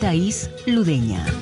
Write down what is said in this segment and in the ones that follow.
Thais Ludeña.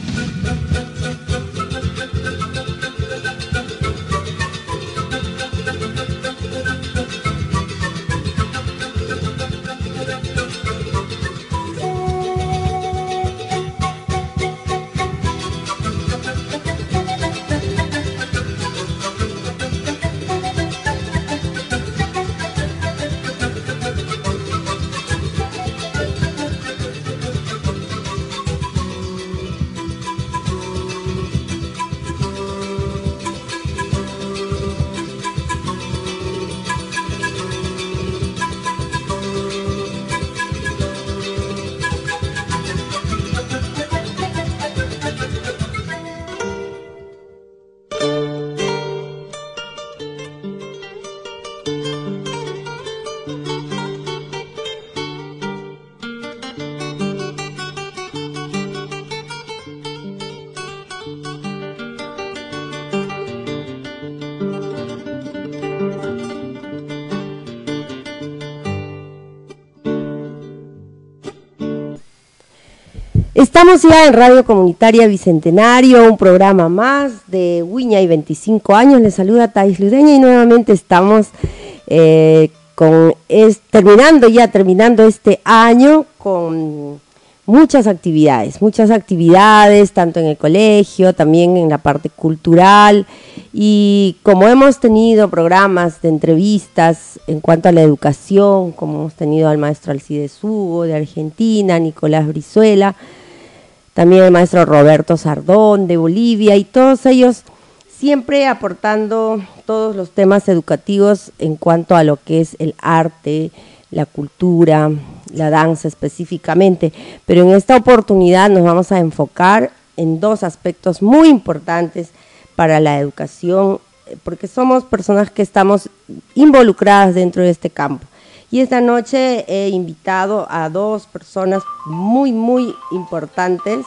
Estamos ya en Radio Comunitaria Bicentenario, un programa más de Wiña y 25 años. Les saluda Thais Ludeña y nuevamente estamos eh, con terminando ya, terminando este año con muchas actividades, muchas actividades, tanto en el colegio, también en la parte cultural. Y como hemos tenido programas de entrevistas en cuanto a la educación, como hemos tenido al maestro Alcides Hugo de Argentina, Nicolás Brizuela, también el maestro Roberto Sardón de Bolivia y todos ellos siempre aportando todos los temas educativos en cuanto a lo que es el arte, la cultura, la danza específicamente. Pero en esta oportunidad nos vamos a enfocar en dos aspectos muy importantes para la educación, porque somos personas que estamos involucradas dentro de este campo. Y esta noche he invitado a dos personas muy, muy importantes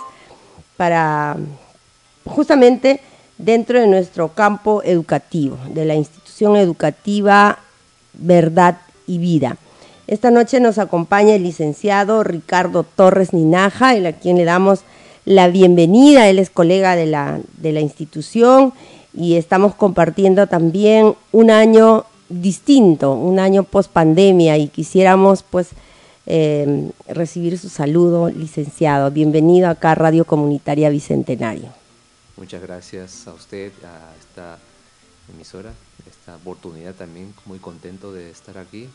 para justamente dentro de nuestro campo educativo, de la institución educativa Verdad y Vida. Esta noche nos acompaña el licenciado Ricardo Torres Ninaja, a quien le damos la bienvenida. Él es colega de la, de la institución y estamos compartiendo también un año distinto, un año post pandemia y quisiéramos pues eh, recibir su saludo, licenciado. Bienvenido acá a Radio Comunitaria Bicentenario. Muchas gracias a usted, a esta emisora, esta oportunidad también, muy contento de estar aquí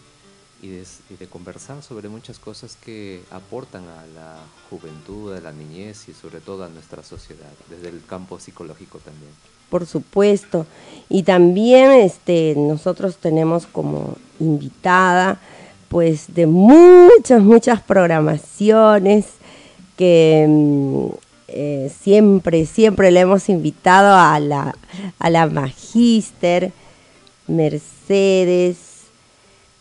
y de, conversar sobre muchas cosas que aportan a la juventud, a la niñez y sobre todo a nuestra sociedad, desde el campo psicológico también por supuesto. Y también este, nosotros tenemos como invitada, pues, de muchas, muchas programaciones que mm, eh, siempre, siempre le hemos invitado a la, a la Magíster, Mercedes.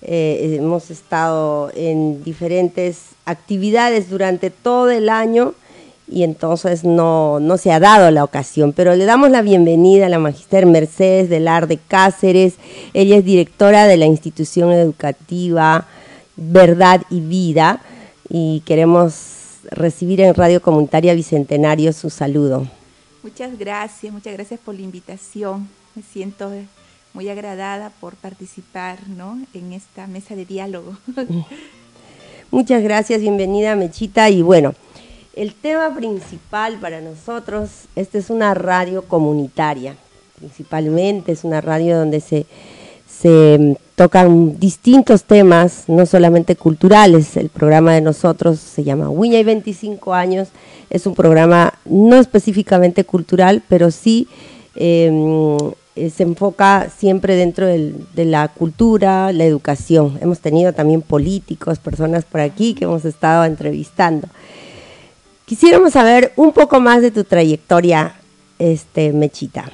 Eh, hemos estado en diferentes actividades durante todo el año y entonces no, no se ha dado la ocasión. Pero le damos la bienvenida a la Magister Mercedes Delar de Cáceres. Ella es directora de la institución educativa Verdad y Vida y queremos recibir en Radio Comunitaria Bicentenario su saludo. Muchas gracias, muchas gracias por la invitación. Me siento muy agradada por participar ¿no? en esta mesa de diálogo. Muchas gracias, bienvenida Mechita. Y bueno, el tema principal para nosotros, esta es una radio comunitaria, principalmente es una radio donde se, se tocan distintos temas, no solamente culturales. El programa de nosotros se llama Wiña y 25 años, es un programa no específicamente cultural, pero sí em, eh, se enfoca siempre dentro de la cultura, la educación. Hemos tenido también políticos, personas por aquí que hemos estado entrevistando. Quisiéramos saber un poco más de tu trayectoria, este, Mechita.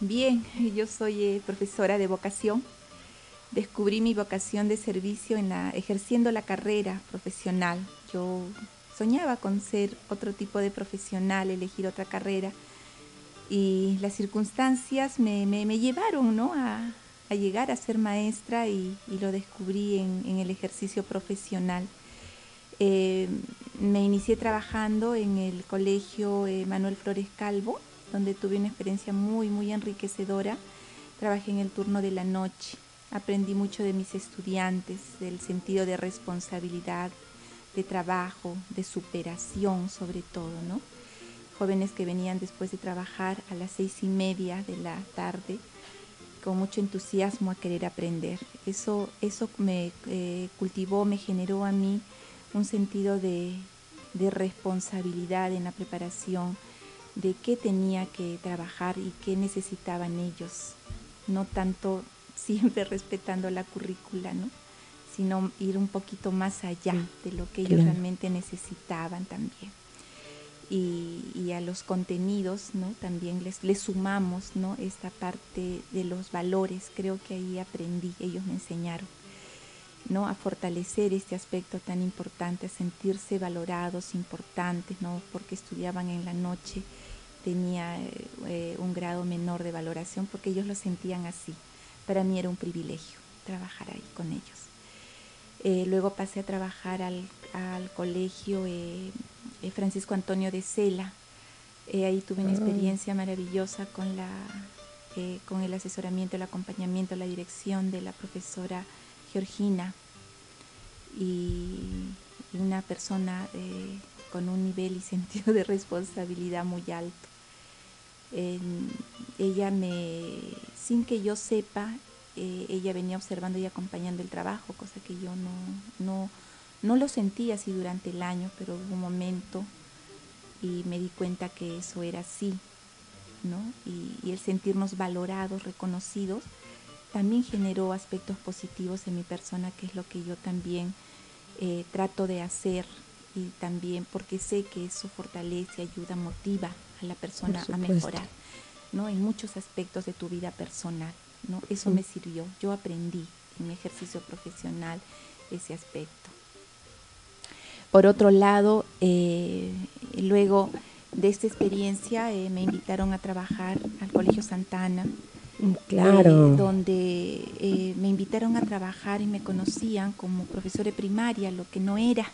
Bien, yo soy eh, profesora de vocación. Descubrí mi vocación de servicio en la, ejerciendo la carrera profesional. Yo soñaba con ser otro tipo de profesional, elegir otra carrera. Y las circunstancias me, llevaron ¿no? a, llegar a ser maestra y, lo descubrí en, el ejercicio profesional. Eh, me inicié trabajando en el colegio eh, Manuel Flores Calvo, donde tuve una experiencia muy, muy enriquecedora. Trabajé en el turno de la noche, aprendí mucho de mis estudiantes, del sentido de responsabilidad, de trabajo, de superación sobre todo, ¿no? Jóvenes que venían después de trabajar a las seis y media de la tarde con mucho entusiasmo a querer aprender. Eso, eso me eh, cultivó, me generó a mí un sentido de, de responsabilidad en la preparación, de qué tenía que trabajar y qué necesitaban ellos, no tanto siempre respetando la currícula, ¿no? sino ir un poquito más allá de lo que ellos realmente necesitaban también. Y, a los contenidos, ¿no? También les, sumamos, ¿no? Esta parte de los valores, creo que ahí aprendí, ellos me enseñaron, ¿no? A fortalecer este aspecto tan importante, a sentirse valorados, importantes, ¿no? Porque estudiaban en la noche, tenía eh, un grado menor de valoración porque ellos lo sentían así. Para mí era un privilegio trabajar ahí con ellos. Eh, luego pasé a trabajar al, colegio eh, Francisco Antonio de Cela. ahí tuve una ah. experiencia maravillosa con, la, con el asesoramiento, el acompañamiento, la dirección de la profesora Georgina y una persona con un nivel y sentido de responsabilidad muy alto ella me, sin que yo sepa, eh, ella venía observando y acompañando el trabajo, cosa que yo no, no, no lo sentí así durante el año, pero hubo un momento y me di cuenta que eso era así, ¿no? Y, el sentirnos valorados, reconocidos, también generó aspectos positivos en mi persona, que es lo que yo también eh, trato de hacer y también porque sé que eso fortalece, ayuda, motiva a la persona a mejorar, ¿no? En muchos aspectos de tu vida personal, ¿no? Eso me sirvió. Yo aprendí en mi ejercicio profesional ese aspecto. Por otro lado, eh, luego de esta experiencia eh, me invitaron a trabajar al Colegio Santana, mm, Claro. Eh, donde me invitaron a trabajar y me conocían como profesor de primaria, lo que no era.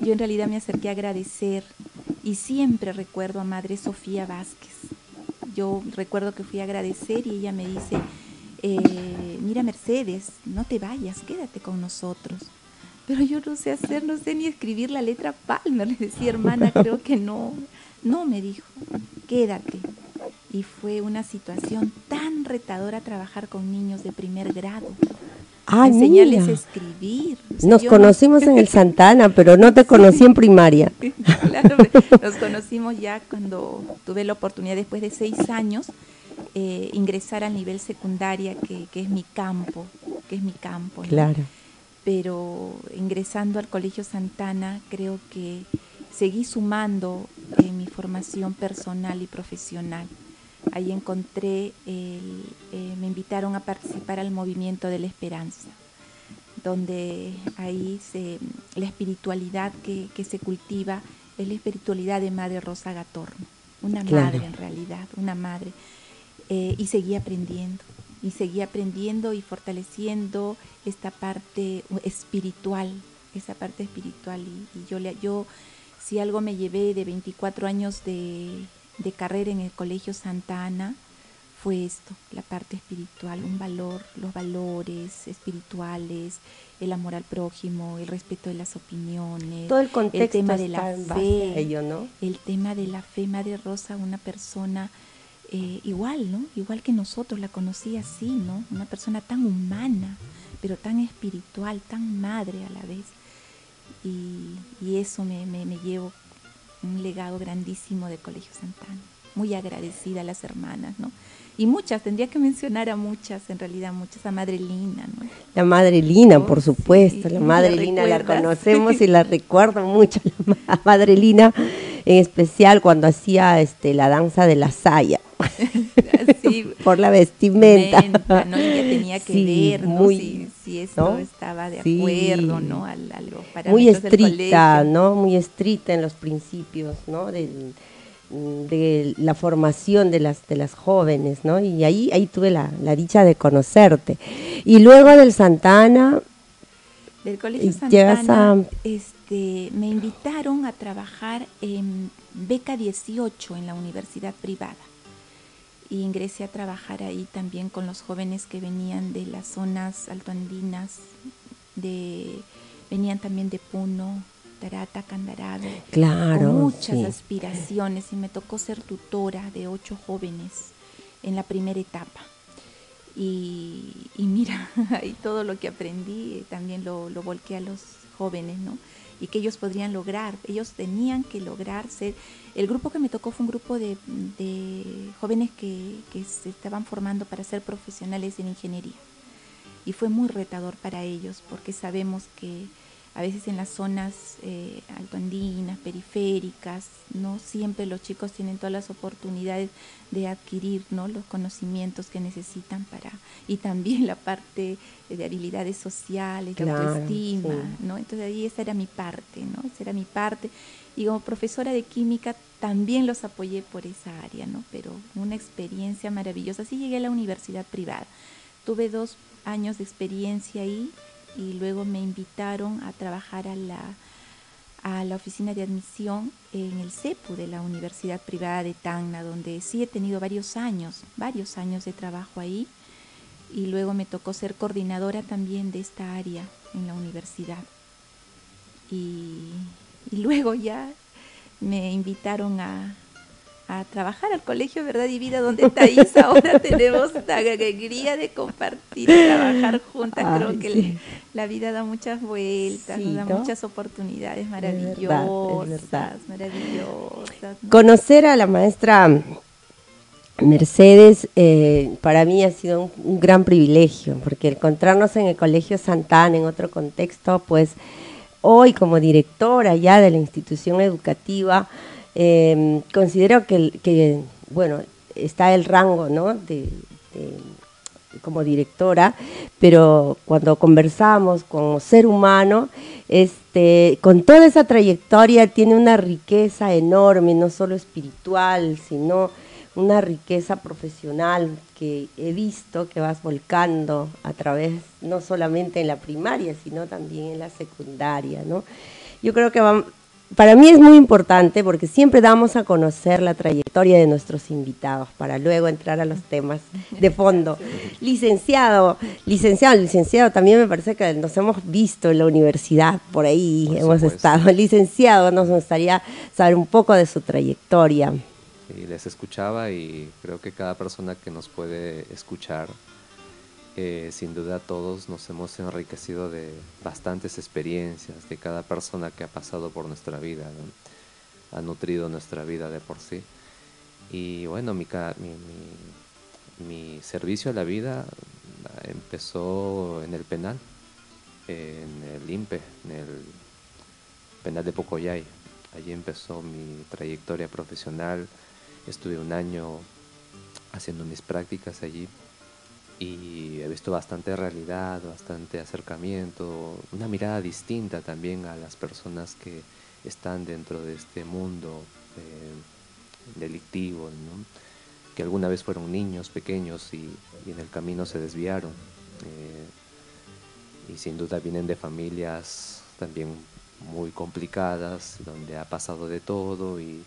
Yo en realidad me acerqué a agradecer y siempre recuerdo a Madre Sofía Vázquez. Yo recuerdo que fui a agradecer y ella me dice, eh, mira Mercedes, no te vayas, quédate con nosotros. Pero yo no sé hacer, no sé ni escribir la letra Palmer. Le decía, hermana, creo que no. No, me dijo, quédate. Y fue una situación tan retadora trabajar con niños de primer grado. Ah, enseñarles a escribir. nos conocimos en el Santana, pero no te conocí en primaria. claro, nos conocimos ya cuando tuve la oportunidad, después de seis años, eh, ingresar al nivel secundaria, que, es mi campo, que es mi campo. Claro. Pero ingresando al Colegio Santana, creo que seguí sumando en mi formación personal y profesional. Ahí encontré, eh, me invitaron a participar al movimiento de la esperanza, donde ahí se, la espiritualidad que, se cultiva es la espiritualidad de Madre Rosa Gatorno, una madre en realidad, una madre. Eh, y seguí aprendiendo, y seguí aprendiendo y fortaleciendo esta parte espiritual, esa parte espiritual. Y, y yo, yo, si algo me llevé de 24 años de, de carrera en el Colegio Santa Ana fue esto, la parte espiritual, un valor, los valores espirituales, el amor al prójimo, el respeto de las opiniones, todo el contexto tema de la fe, ello, ¿no? el tema de la fe, Madre Rosa, una persona eh, igual, ¿no? Igual que nosotros la conocí así, ¿no? Una persona tan humana, pero tan espiritual, tan madre a la vez. Y, y eso me, me, me llevo un legado grandísimo de Colegio Santana. Muy agradecida a las hermanas, ¿no? Y muchas, tendría que mencionar a muchas, en realidad muchas, a Madre Lina, ¿no? La Madre Lina, por oh, supuesto, la Madre Lina la conocemos y la recuerdo mucho, la Madre Lina, en especial cuando hacía este la danza de la saya. por la vestimenta. ¿no? ella tenía que ver muy, si, eso estaba de acuerdo, ¿no? A, muy estricta, ¿no? Muy estricta en los principios, ¿no? Del, de la formación de las de las jóvenes, ¿no? Y ahí ahí tuve la, dicha de conocerte. Y luego del Santana del Colegio Santana este, me invitaron a trabajar en beca 18 en la universidad privada. Y ingresé a trabajar ahí también con los jóvenes que venían de las zonas altoandinas, de venían también de Puno, Tarata, Candarave, claro, con muchas aspiraciones y me tocó ser tutora de ocho jóvenes en la primera etapa. Y, mira, ahí todo lo que aprendí también lo, lo volqué a los jóvenes, ¿no? Y que ellos podrían lograr, ellos tenían que lograr ser... El grupo que me tocó fue un grupo de, jóvenes que, que se estaban formando para ser profesionales en ingeniería. Y fue muy retador para ellos porque sabemos que a veces en las zonas eh, altoandinas, periféricas, no siempre los chicos tienen todas las oportunidades de adquirir ¿no? los conocimientos que necesitan para, y también la parte de habilidades sociales, de autoestima, ¿no? Entonces ahí esa era mi parte, ¿no? Esa era mi parte. Y como profesora de química también los apoyé por esa área, ¿no? Pero una experiencia maravillosa. Así llegué a la universidad privada. Tuve dos años de experiencia ahí y luego me invitaron a trabajar a la, a la oficina de admisión en el CEPU de la Universidad Privada de Tacna, donde sí he tenido varios años, varios años de trabajo ahí y luego me tocó ser coordinadora también de esta área en la universidad. Y, y luego ya me invitaron a, a trabajar al Colegio Verdad y Vida, donde Thais ahora tenemos la alegría de compartir, trabajar juntas. Creo que la vida da muchas vueltas, da muchas oportunidades maravillosas, maravillosas. Conocer a la maestra Mercedes eh, para mí ha sido un, un, gran privilegio, porque encontrarnos en el Colegio Santana en otro contexto, pues hoy como directora ya de la institución educativa, eh, considero que, bueno, está el rango, ¿no? De, como directora, pero cuando conversamos como ser humano, este, con toda esa trayectoria tiene una riqueza enorme, no solo espiritual, sino una riqueza profesional que he visto que vas volcando a través, no solamente en la primaria, sino también en la secundaria, ¿no? Yo creo que para mí es muy importante porque siempre damos a conocer la trayectoria de nuestros invitados para luego entrar a los temas de fondo. Licenciado, licenciado, licenciado, también me parece que nos hemos visto en la universidad, por ahí hemos estado. Licenciado, nos gustaría saber un poco de su trayectoria. Sí, les escuchaba y creo que cada persona que nos puede escuchar sin duda todos nos hemos enriquecido de bastantes experiencias, de cada persona que ha pasado por nuestra vida, ha nutrido nuestra vida de por sí. Y bueno, mi, mi, servicio a la vida empezó en el penal, en el INPE, en el penal de Pocoyay. Allí empezó mi trayectoria profesional. Estuve un año haciendo mis prácticas allí y he visto bastante realidad, bastante acercamiento, una mirada distinta también a las personas que están dentro de este mundo eh, delictivo, que alguna vez fueron niños pequeños y, en el camino se desviaron. Eh, y sin duda vienen de familias también muy complicadas, donde ha pasado de todo y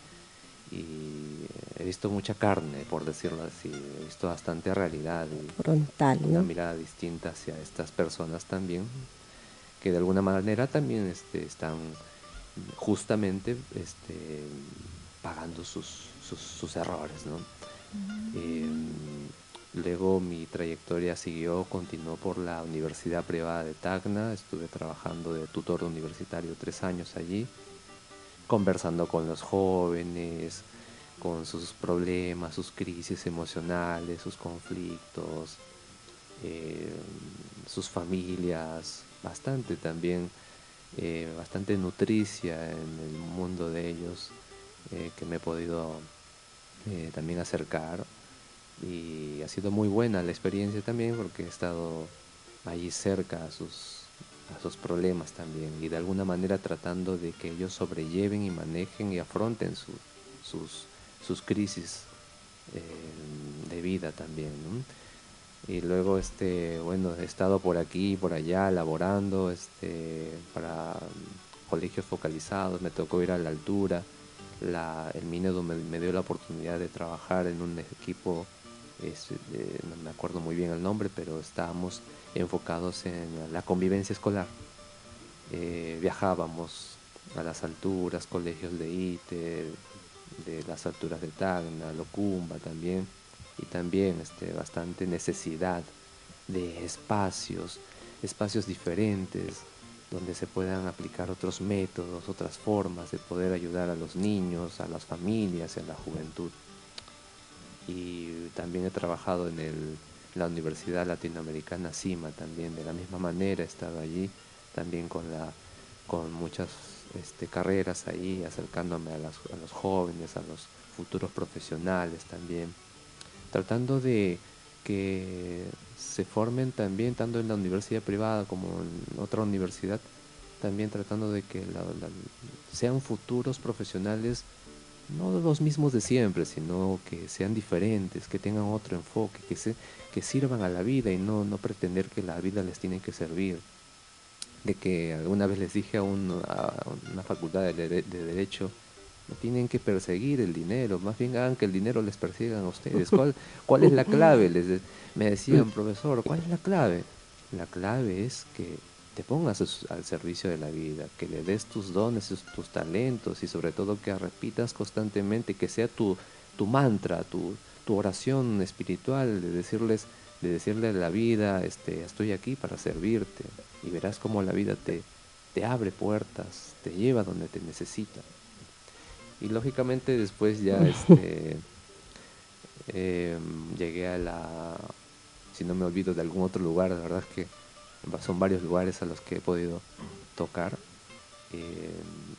y he visto mucha carne, por decirlo así, he visto bastante realidad y Frontal, una mirada distinta hacia estas personas también, que de alguna manera también este, están justamente este, pagando sus, sus, errores. ¿no? Em, luego mi trayectoria siguió, continuó por la Universidad Privada de Tacna, estuve trabajando de tutor universitario tres años allí conversando con los jóvenes, con sus problemas, sus crisis emocionales, sus conflictos, eh, sus familias, bastante también, eh, bastante nutricia en el mundo de ellos, eh, que me he podido también acercar. Y ha sido muy buena la experiencia también porque he estado allí cerca a sus, a sus problemas también y de alguna manera tratando de que ellos sobrelleven y manejen y afronten sus, sus crisis de vida también. Y luego, este, bueno, he estado por aquí y por allá laborando este, para colegios focalizados, me tocó ir a la altura. La, el Minedo me, dio la oportunidad de trabajar en un equipo, no me acuerdo muy bien el nombre, pero estábamos enfocados en la convivencia escolar. Eh, viajábamos a las alturas, colegios de ITE, de las alturas de Tacna, Locumba también y también este, bastante necesidad de espacios, espacios diferentes donde se puedan aplicar otros métodos, otras formas de poder ayudar a los niños, a las familias y a la juventud. Y también he trabajado en el, la Universidad Latinoamericana CIMA también, de la misma manera he estado allí, también con, muchas este, carreras ahí, acercándome a los jóvenes, a los futuros profesionales también. Tratando de que se formen también, tanto en la universidad privada como en otra universidad, también tratando de que sean futuros profesionales no los mismos de siempre, sino que sean diferentes, que tengan otro enfoque, que, se, que sirvan a la vida y no, no pretender que la vida les tiene que servir. De que alguna vez les dije a, una facultad de, de Derecho, no tienen que perseguir el dinero, más bien hagan que el dinero les persigan a ustedes. ¿Cuál, cuál es la clave? Les me decían, profesor, ¿cuál es la clave? La clave es que te pongas al servicio de la vida, que le des tus dones, tus talentos y sobre todo que repitas constantemente, que sea tu, tu mantra, tu, tu oración espiritual, de decirles, de decirle a la vida, este, estoy aquí para servirte y verás cómo la vida te, te abre puertas, te lleva donde te necesita. Y lógicamente después ya este, em, llegué a la, si no me olvido de algún otro lugar, la verdad es que son varios lugares a los que he podido tocar. Em,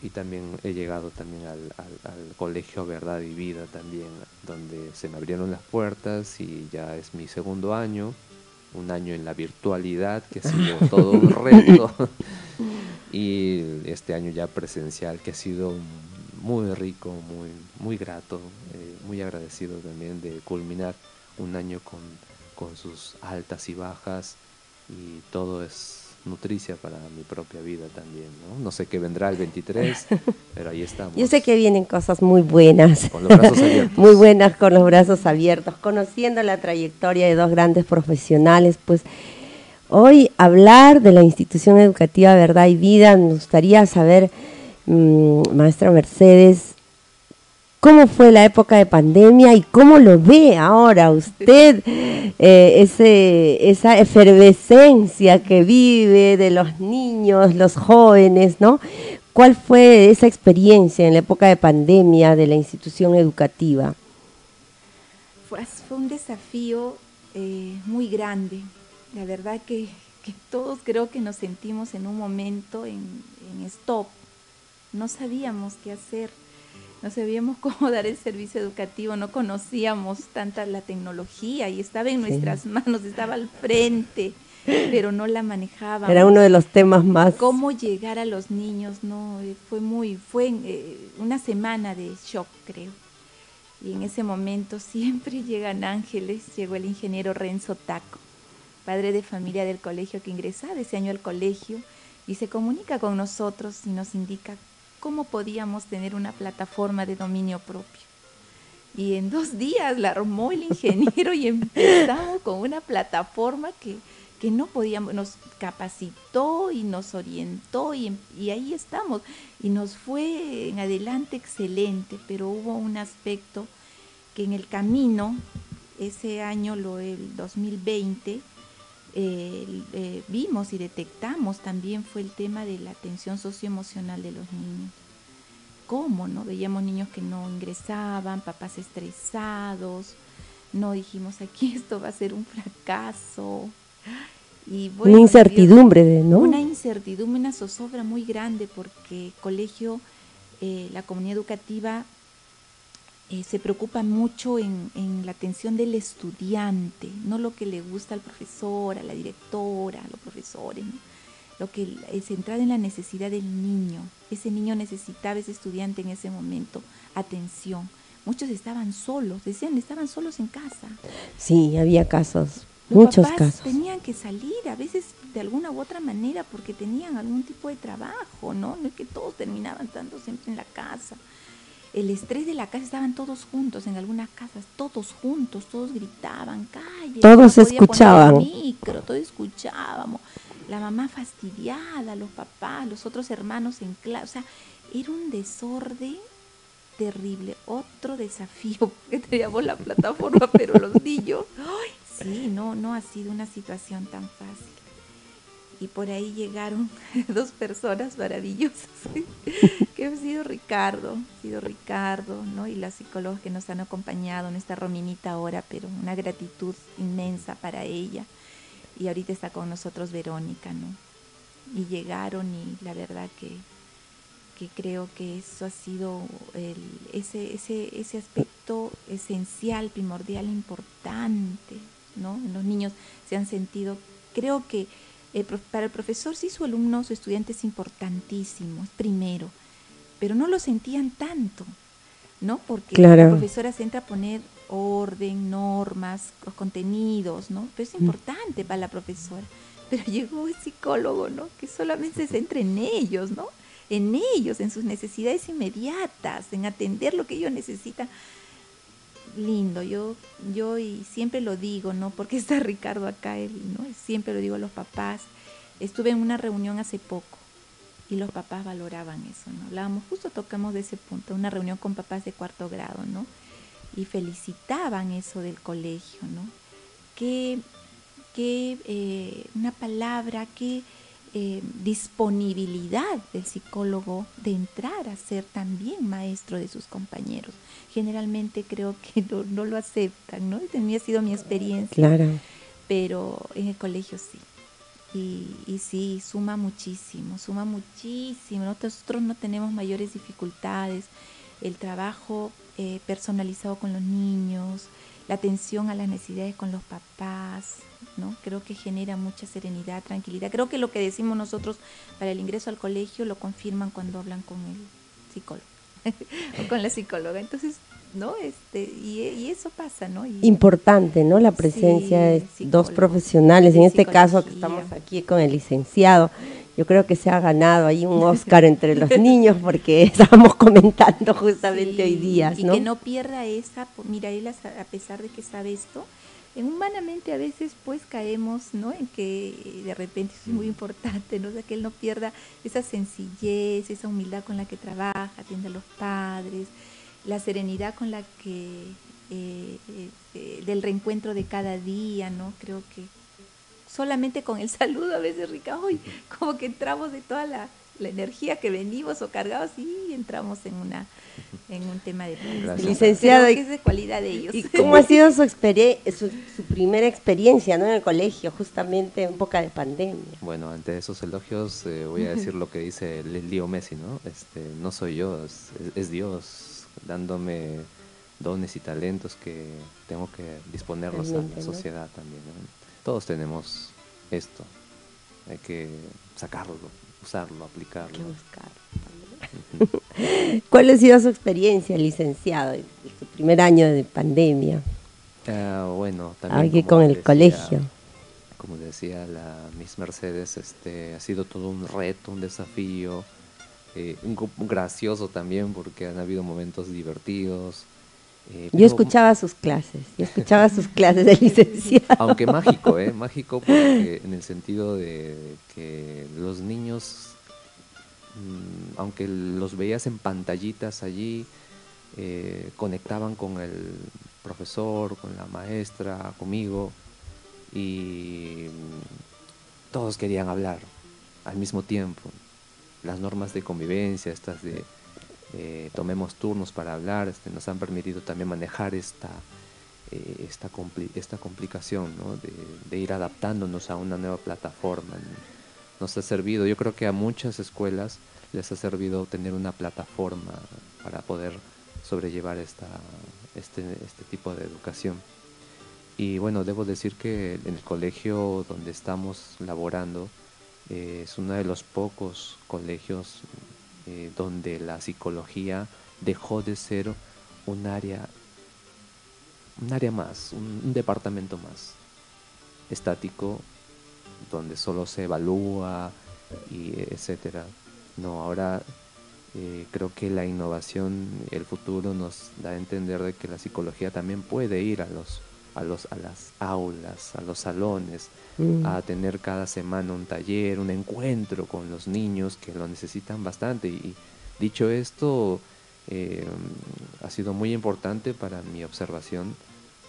y también he llegado también al, al, colegio Verdad y Vida también, donde se me abrieron las puertas y ya es mi segundo año, un año en la virtualidad que ha sido todo un reto y este año ya presencial que ha sido muy rico, muy, muy grato, eh, muy agradecido también de culminar un año con, con sus altas y bajas y todo es nutricia para mi propia vida también, ¿no? No sé qué vendrá el 23, pero ahí estamos. Yo sé que vienen cosas muy buenas. Con los brazos abiertos. muy buenas con los brazos abiertos, conociendo la trayectoria de dos grandes profesionales, pues hoy hablar de la institución educativa Verdad y Vida, me gustaría saber Mm, maestra Mercedes, ¿cómo fue la época de pandemia y cómo lo ve ahora usted eh, esa efervescencia que vive de los niños, los jóvenes, ¿no? ¿Cuál fue esa experiencia en la época de pandemia de la institución educativa? Fue, un desafío eh, muy grande. La verdad que, todos creo que nos sentimos en un momento en stop, no sabíamos qué hacer, no sabíamos cómo dar el servicio educativo, no conocíamos tanta la tecnología y estaba en nuestras manos, estaba al frente, pero no la manejábamos. Era uno de los temas más. Cómo llegar a los niños, no, eh, fue muy, fue eh, una semana de shock, creo. Y en ese momento siempre llegan ángeles, llegó el ingeniero Renzo Taco, padre de familia del colegio que ingresaba ese año al colegio y se comunica con nosotros y nos indica cómo podíamos tener una plataforma de dominio propio. Y en dos días la armó el ingeniero y empezamos con una plataforma que, que no podíamos, nos capacitó y nos orientó y, y, ahí estamos. Y nos fue en adelante excelente, pero hubo un aspecto que en el camino, ese año, lo, el 2020, eh, vimos y detectamos también fue el tema de la atención socioemocional de los niños. cómo, ¿no? Veíamos niños que no ingresaban, papás estresados, no dijimos aquí esto va a ser un fracaso. Y una incertidumbre, ¿no? Una incertidumbre, una zozobra muy grande porque colegio, eh, la comunidad educativa eh, se preocupa mucho en, la atención del estudiante, no lo que le gusta al profesor, a la directora, a los profesores, lo que es centrado en la necesidad del niño. Ese niño necesitaba, ese estudiante en ese momento, atención. Muchos estaban solos, decían, estaban solos en casa. Sí, había casos, muchos casos. Tenían que salir, a veces de alguna u otra manera, porque tenían algún tipo de trabajo, ¿no? No es que todos terminaban estando siempre en la casa el estrés de la casa, estaban todos juntos en algunas casas, todos juntos, todos gritaban, calle. Todos escuchaban. Micro, todos escuchábamos. La mamá fastidiada, los papás, los otros hermanos en clase. O sea, era un desorden terrible. Otro desafío, porque teníamos la plataforma, pero los niños, sí, no, no ha sido una situación tan fácil y por ahí llegaron dos personas maravillosas, que ha sido Ricardo, ha sido Ricardo, ¿no? Y las psicólogas que nos han acompañado, nuestra Rominita ahora, pero una gratitud inmensa para ella. Y ahorita está con nosotros Verónica, ¿no? Y llegaron y la verdad que, que creo que eso ha sido el, ese, ese, ese aspecto esencial, primordial, importante, ¿no? Los niños se han sentido, creo que eh, para el profesor sí su alumno, su estudiante es importantísimo, es primero, pero no lo sentían tanto, ¿no? Porque la profesora se entra a poner orden, normas, contenidos, ¿no? Pero es mm. importante para la profesora. Pero llegó el psicólogo, ¿no? Que solamente se centra en ellos, ¿no? En ellos, en sus necesidades inmediatas, en atender lo que ellos necesitan lindo. Yo, yo y siempre lo digo, ¿no? Porque está Ricardo acá, él, ¿no? Siempre lo digo a los papás. Estuve en una reunión hace poco y los papás valoraban eso, ¿no? Hablábamos, justo tocamos de ese punto, una reunión con papás de cuarto grado, ¿no? Y felicitaban eso del colegio, ¿no? Que, que eh, una palabra, que eh, disponibilidad del psicólogo de entrar a ser también maestro de sus compañeros. Generalmente creo que no, lo aceptan, ¿no? Esa ha sido mi experiencia. Claro. Pero en el colegio sí. Y, y, sí, suma muchísimo, suma muchísimo. Nosotros no tenemos mayores dificultades. El trabajo eh, personalizado con los niños, la atención a las necesidades con los papás, ¿no? Creo que genera mucha serenidad, tranquilidad. Creo que lo que decimos nosotros para el ingreso al colegio lo confirman cuando hablan con el psicólogo o con la psicóloga. Entonces, ¿no? Este, y, eso pasa, ¿no? Importante, ¿no? La presencia de dos profesionales, en este caso que estamos aquí con el licenciado. Yo creo que se ha ganado ahí un Oscar entre los niños porque estábamos comentando justamente hoy día, ¿no? Y que no pierda esa, mira, él a pesar de que sabe esto, humanamente a veces pues caemos, ¿no? En que de repente es muy importante, ¿no? O que él no pierda esa sencillez, esa humildad con la que trabaja, atiende a los padres, la serenidad con la que eh, eh, del reencuentro de cada día, ¿no? Creo que solamente con el saludo a veces, Rica, hoy como que entramos de toda la, la energía que venimos o cargados y entramos en una en un tema de licenciado que es de cualidad de ellos. y cómo ha sido su, su, su, primera experiencia ¿no? en el colegio justamente en época de pandemia bueno ante esos elogios eh, voy a decir lo que dice Leo Messi no este no soy yo es, Dios dándome dones y talentos que tengo que disponerlos a la sociedad también todos tenemos esto hay que sacarlo usarlo, aplicarlo. ¿Cuál ha sido su experiencia, licenciado, en su primer año de pandemia? Ah, bueno, también Aquí con el colegio. Como decía la Miss Mercedes, este, ha sido todo un reto, un desafío, eh, un, gracioso también porque han habido momentos divertidos, eh, yo escuchaba sus clases, yo escuchaba sus clases de licenciado. Aunque mágico, ¿eh? Mágico porque en el sentido de que los niños, mm, aunque los veías en pantallitas allí, eh, conectaban con el profesor, con la maestra, conmigo, y mm, todos querían hablar al mismo tiempo. Las normas de convivencia, estas de eh, tomemos turnos para hablar, este, nos han permitido también manejar esta, eh, esta, esta complicación de, ir adaptándonos a una nueva plataforma. Nos ha servido, yo creo que a muchas escuelas les ha servido tener una plataforma para poder sobrellevar esta, este, este tipo de educación. Y bueno, debo decir que en el colegio donde estamos laborando eh, es uno de los pocos colegios eh, donde la psicología dejó de ser un área, un área más, un, departamento más estático, donde solo se evalúa y etcétera. No, ahora eh, creo que la innovación, el futuro nos da a entender de que la psicología también puede ir a los a, los, a las aulas, a los salones, mm. a tener cada semana un taller, un encuentro con los niños que lo necesitan bastante. Y, dicho esto, eh, ha sido muy importante para mi observación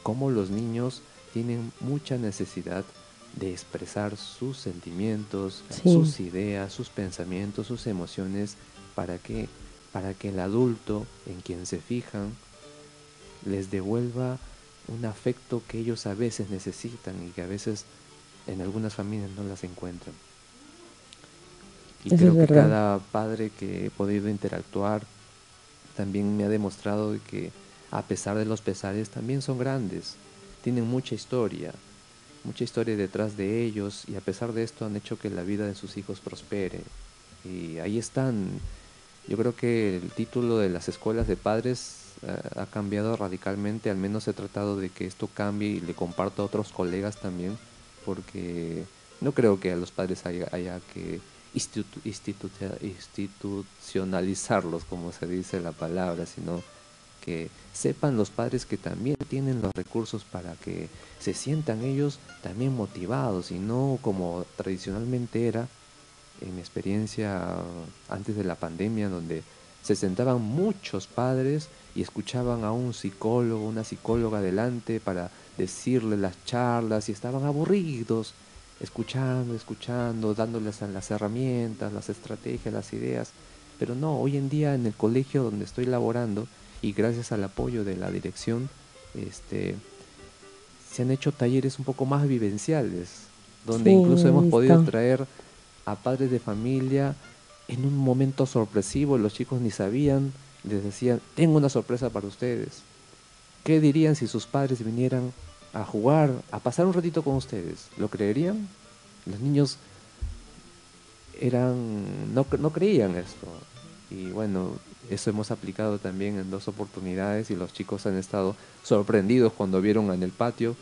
cómo los niños tienen mucha necesidad de expresar sus sentimientos, sus ideas, sus pensamientos, sus emociones, para que, para que el adulto en quien se fijan les devuelva un afecto que ellos a veces necesitan y que a veces en algunas familias no las encuentran. Y creo que cada padre que he podido interactuar también me ha demostrado que a pesar de los pesares también son grandes, tienen mucha historia, mucha historia detrás de ellos y a pesar de esto han hecho que la vida de sus hijos prospere. Y ahí están. Yo creo que el título de las escuelas de padres ha cambiado radicalmente, al menos he tratado de que esto cambie y le comparto a otros colegas también, porque no creo que a los padres haya, que institucionalizarlos, como se dice la palabra, sino que sepan los padres que también tienen los recursos para que se sientan ellos también motivados y no como tradicionalmente era en mi experiencia antes de la pandemia donde se sentaban muchos padres y escuchaban a un psicólogo, una psicóloga delante para decirle las charlas y estaban aburridos, escuchando, escuchando, dándoles las herramientas, las estrategias, las ideas. Pero no, hoy en día en el colegio donde estoy laborando y gracias al apoyo de la dirección, este, se han hecho talleres un poco más vivenciales, donde incluso hemos podido traer a padres de familia en un momento sorpresivo, los chicos ni sabían les decían, tengo una sorpresa para ustedes. ¿Qué dirían si sus padres vinieran a jugar, a pasar un ratito con ustedes? ¿Lo creerían? Los niños eran no, no creían esto. Y bueno, eso hemos aplicado también en dos oportunidades y los chicos han estado sorprendidos cuando vieron en el patio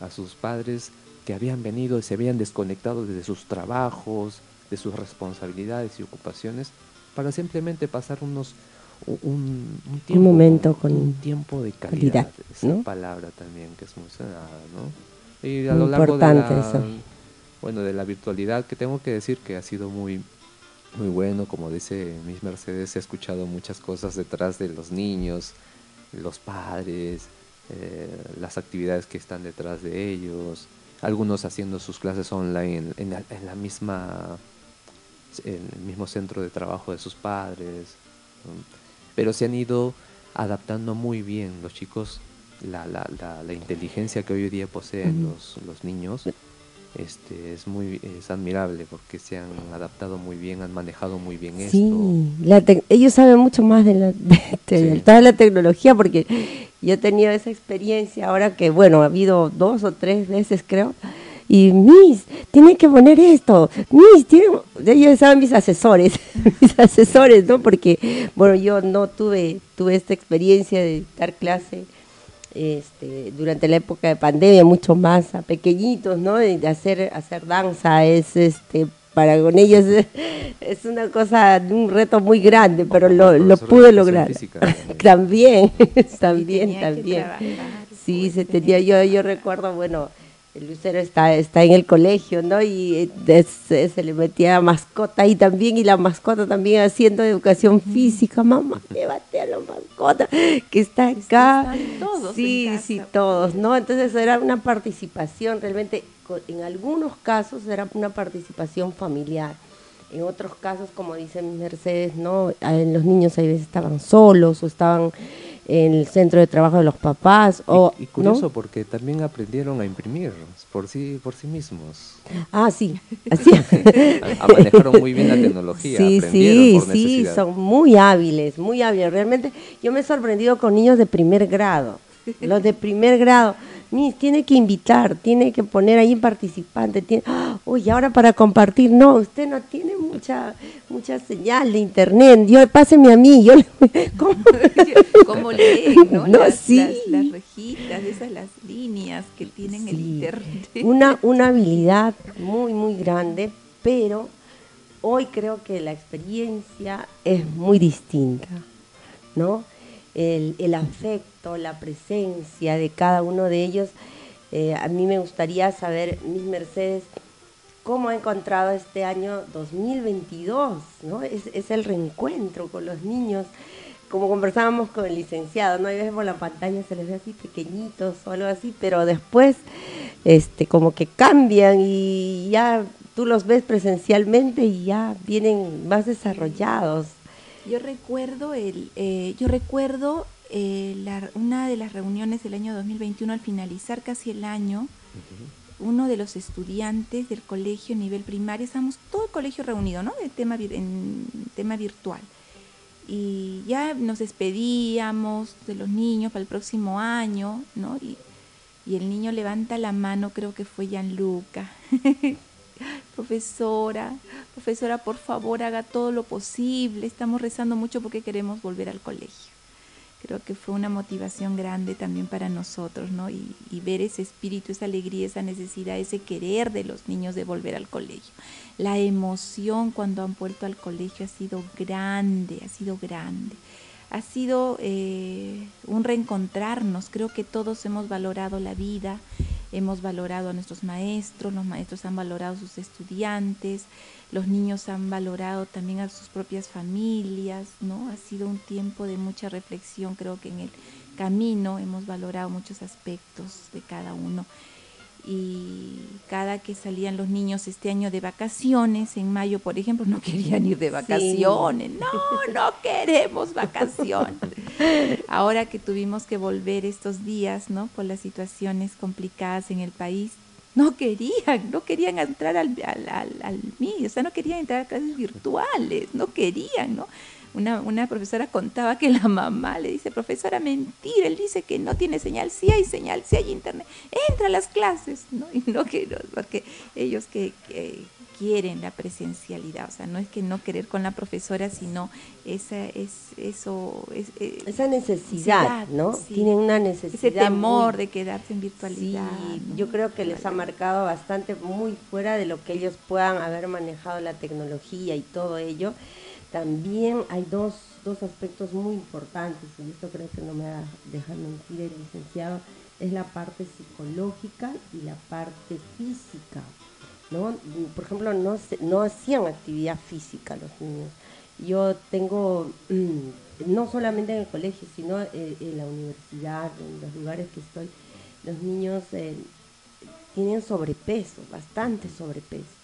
a sus padres que habían venido y se habían desconectado desde sus trabajos, de sus responsabilidades y ocupaciones, para simplemente pasar unos un, tiempo, momento con un tiempo de calidad, esa palabra también que es muy sonada, ¿no? Y a lo largo de la, bueno, de la virtualidad que tengo que decir que ha sido muy muy bueno, como dice Miss Mercedes, he escuchado muchas cosas detrás de los niños, los padres, eh, las actividades que están detrás de ellos, algunos haciendo sus clases online en, la, en la misma en el mismo centro de trabajo de sus padres pero se han ido adaptando muy bien los chicos, la, la, la, inteligencia que hoy día poseen los, los niños. Este, es muy es admirable porque se han adaptado muy bien, han manejado muy bien esto. Sí, ellos saben mucho más de, la, de, toda la tecnología porque yo he tenido esa experiencia ahora que, bueno, ha habido dos o tres veces creo, y Miss, tiene que poner esto, Miss, tiene... ellos estaban mis asesores, mis asesores, ¿no? Porque, bueno, yo no tuve, tuve esta experiencia de dar clase este, durante la época de pandemia, mucho más a pequeñitos, ¿no? De hacer, hacer danza, es este para con ellos es, una cosa, un reto muy grande, pero lo, lo pude lograr. también, también, también. Sí, se tenía, yo, yo recuerdo, bueno, el Lucero está, está en el colegio, ¿no? Y eh, se, le metía mascota ahí también, y la mascota también haciendo educación física. Mamá, llévate a la mascota que está acá. todos. Sí, sí, todos, ¿no? Entonces era una participación realmente, en algunos casos era una participación familiar. En otros casos, como dicen Mercedes, ¿no? los niños a veces estaban solos o estaban en el centro de trabajo de los papás. O, y, curioso porque también aprendieron a imprimir por sí, por sí mismos. Ah, sí, así. manejaron muy bien la tecnología. Sí, sí, sí, son muy hábiles, muy hábiles. Realmente yo me he sorprendido con niños de primer grado. Los de primer grado tiene que invitar, tiene que poner ahí participante. Tiene, uy, ahora para compartir, no, usted no tiene mucha mucha señal de internet. Yo páseme a mí, yo ¿cómo, ¿Cómo leen, no? las, sí. las, rejitas, esas las líneas que tienen el internet. Una una habilidad muy muy grande, pero hoy creo que la experiencia es muy distinta, ¿no? El, el afecto la presencia de cada uno de ellos. Eh, a mí me gustaría saber, mis Mercedes, cómo ha encontrado este año 2022, ¿no? Es, el reencuentro con los niños, como conversábamos con el licenciado, ¿no? Hay veces por la pantalla se les ve así pequeñitos o algo así, pero después, este, como que cambian y ya tú los ves presencialmente y ya vienen más desarrollados. Yo recuerdo el, eh, yo recuerdo eh, una de las reuniones del año 2021, al finalizar casi el año, uno de los estudiantes del colegio nivel primario, estamos todo el colegio reunido, ¿no? En tema, en tema virtual. Y ya nos despedíamos de los niños para el próximo año, ¿no? Y, y el niño levanta la mano, creo que fue Gianluca. profesora, profesora, por favor, haga todo lo posible. Estamos rezando mucho porque queremos volver al colegio creo que fue una motivación grande también para nosotros, ¿no? Y, ver ese espíritu, esa alegría, esa necesidad, ese querer de los niños de volver al colegio. La emoción cuando han vuelto al colegio ha sido grande, ha sido grande. Ha sido eh, un reencontrarnos, creo que todos hemos valorado la vida, hemos valorado a nuestros maestros, los maestros han valorado a sus estudiantes, los niños han valorado también a sus propias familias, ¿no? Ha sido un tiempo de mucha reflexión, creo que en el camino hemos valorado muchos aspectos de cada uno. Y cada que salían los niños este año de vacaciones, en mayo, por ejemplo, no querían ir de vacaciones. No, no queremos vacaciones. Ahora que tuvimos que volver estos días, ¿no? Por las situaciones complicadas en el país, no querían, no querían entrar al, al, al, al o sea, no querían entrar a clases virtuales, no querían, ¿no? Una, una, profesora contaba que la mamá le dice, profesora, mentira, él dice que no tiene señal, sí hay señal, sí hay internet, entra a las clases, ¿no? Y no que, porque ellos que, quieren la presencialidad, o sea, no es que no querer con la profesora, sino esa es eso es, eh, esa necesidad, ¿no? Tienen una necesidad ese temor de quedarse en virtualidad. Sí, yo creo que les ha marcado bastante muy fuera de lo que ellos puedan haber manejado la tecnología y todo ello. También hay dos, dos aspectos muy importantes, y esto creo que no me va a dejar mentir el licenciado, es la parte psicológica y la parte física. ¿no? Por ejemplo, no, no hacían actividad física los niños. Yo tengo, mm, no solamente en el colegio, sino en, la universidad, en los lugares que estoy, los niños eh, tienen sobrepeso, bastante sobrepeso.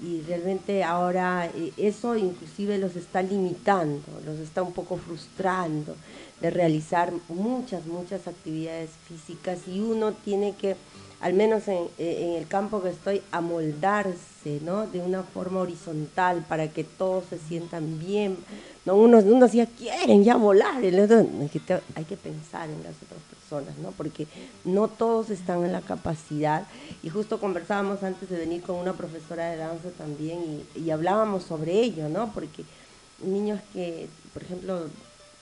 Y realmente ahora eh, eso inclusive los está limitando, los está un poco frustrando de realizar muchas, muchas actividades físicas y uno tiene que al menos en, el campo que estoy, amoldarse, ¿no? De una forma horizontal para que todos se sientan bien. ¿no? Unos, ya quieren ya volar, hay que pensar en las otras personas, ¿no? Porque no todos están en la capacidad. Y justo conversábamos antes de venir con una profesora de danza también y, hablábamos sobre ello, ¿no? Porque niños que, por ejemplo,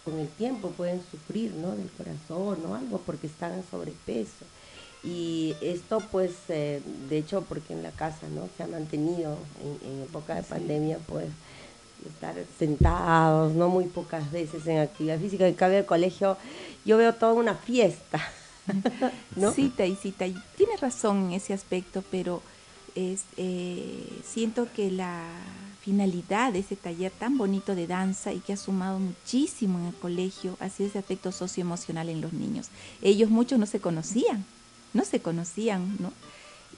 con el tiempo pueden sufrir, ¿no? Del corazón o algo porque están en sobrepeso y esto pues eh, de hecho porque en la casa no se ha mantenido en, época de pandemia pues estar sentados no muy pocas veces en actividad física. En cambio el colegio yo veo toda una fiesta ¿no? cita y cita y tiene razón en ese aspecto pero es eh, siento que la finalidad de ese taller tan bonito de danza y que ha sumado muchísimo en el colegio ha sido ese aspecto socioemocional en los niños. Ellos muchos no se conocían no se conocían, ¿no?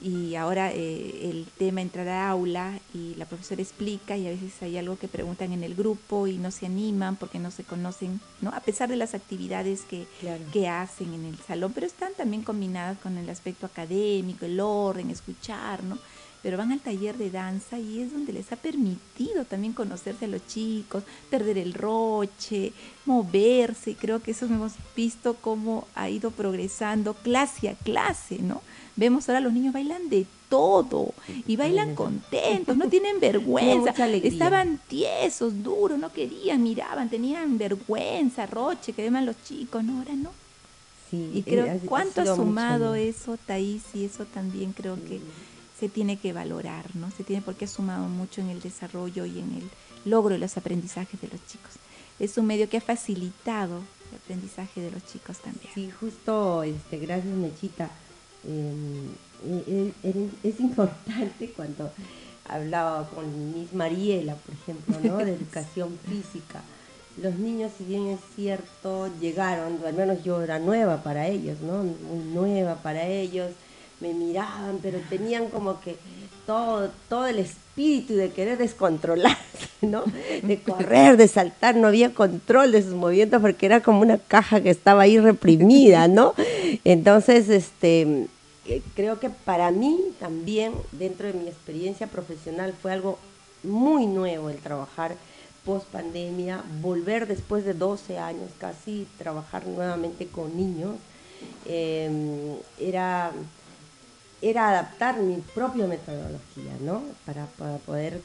y ahora eh, el tema entrará a aula y la profesora explica y a veces hay algo que preguntan en el grupo y no se animan porque no se conocen, ¿no? A pesar de las actividades que, que hacen en el salón, pero están también combinadas con el aspecto académico, el orden, escuchar, ¿no? Pero van al taller de danza y es donde les ha permitido también conocerse a los chicos, perder el roche, moverse, creo que eso hemos visto cómo ha ido progresando clase a clase, ¿no? Vemos ahora los niños bailan de todo y bailan contentos, no tienen vergüenza, estaban tiesos, duros, no querían, miraban, tenían vergüenza, roche, que vean los chicos, no, ahora no. Sí, y creo, eh, ¿cuánto ha sumado eso, Taís? Y eso también creo que se tiene que valorar, ¿no? Se tiene porque ha sumado mucho en el desarrollo y en el logro de los aprendizajes de los chicos. Es un medio que ha facilitado el aprendizaje de los chicos también. Sí, justo, este, gracias Mechita. Em, e, e, es importante cuando hablaba con Miss Mariela, por ejemplo, ¿no? de educación física. Los niños, si bien es cierto, llegaron, al menos yo era nueva para ellos, ¿no? Muy nueva para ellos me miraban, pero tenían como que todo, todo el espíritu de querer descontrolarse, ¿no? De correr, de saltar, no había control de sus movimientos porque era como una caja que estaba ahí reprimida, ¿no? Entonces, este, eh, creo que para mí también, dentro de mi experiencia profesional, fue algo muy nuevo el trabajar post pandemia, volver después de 12 años casi, trabajar nuevamente con niños. Em, era era adaptar mi propia metodología, ¿no? Para, poder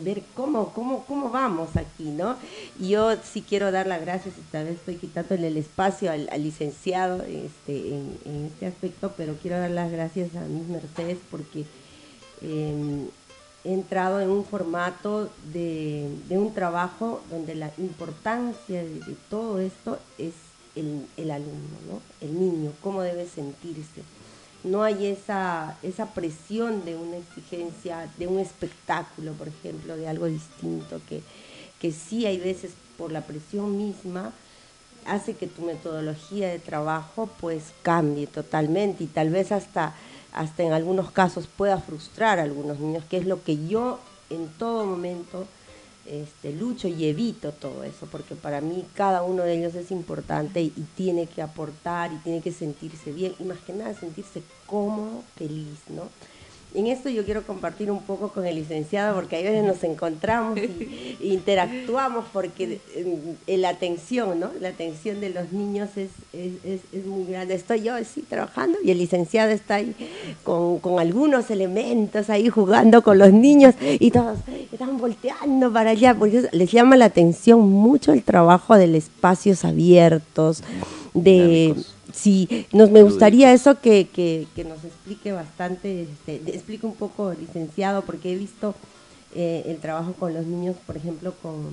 ver cómo, cómo, cómo vamos aquí, ¿no? Yo sí quiero dar las gracias, esta vez estoy quitándole el espacio al, licenciado este, en, este aspecto, pero quiero dar las gracias a mis Mercedes porque em, he entrado en un formato de, un trabajo donde la importancia de, todo esto es el, el alumno, ¿no? El niño, cómo debe sentirse no hay esa, esa presión de una exigencia, de un espectáculo, por ejemplo, de algo distinto, que, que sí hay veces por la presión misma hace que tu metodología de trabajo pues cambie totalmente y tal vez hasta, hasta en algunos casos pueda frustrar a algunos niños, que es lo que yo en todo momento este, lucho y evito todo eso, porque para mí cada uno de ellos es importante y, tiene que aportar y tiene que sentirse bien y más que nada sentirse cómodo, feliz, ¿no? En esto yo quiero compartir un poco con el licenciado porque a veces nos encontramos y, interactuamos porque eh, la atención, ¿no? La atención de los niños es, es, es, muy grande. Estoy yo así trabajando y el licenciado está ahí con, con, algunos elementos ahí jugando con los niños y todos están volteando para allá porque les llama la atención mucho el trabajo de espacios abiertos, de... Sí, nos, me gustaría eso que, que, nos explique bastante, este, explique un poco, licenciado, porque he visto eh, el trabajo con los niños, por ejemplo, con,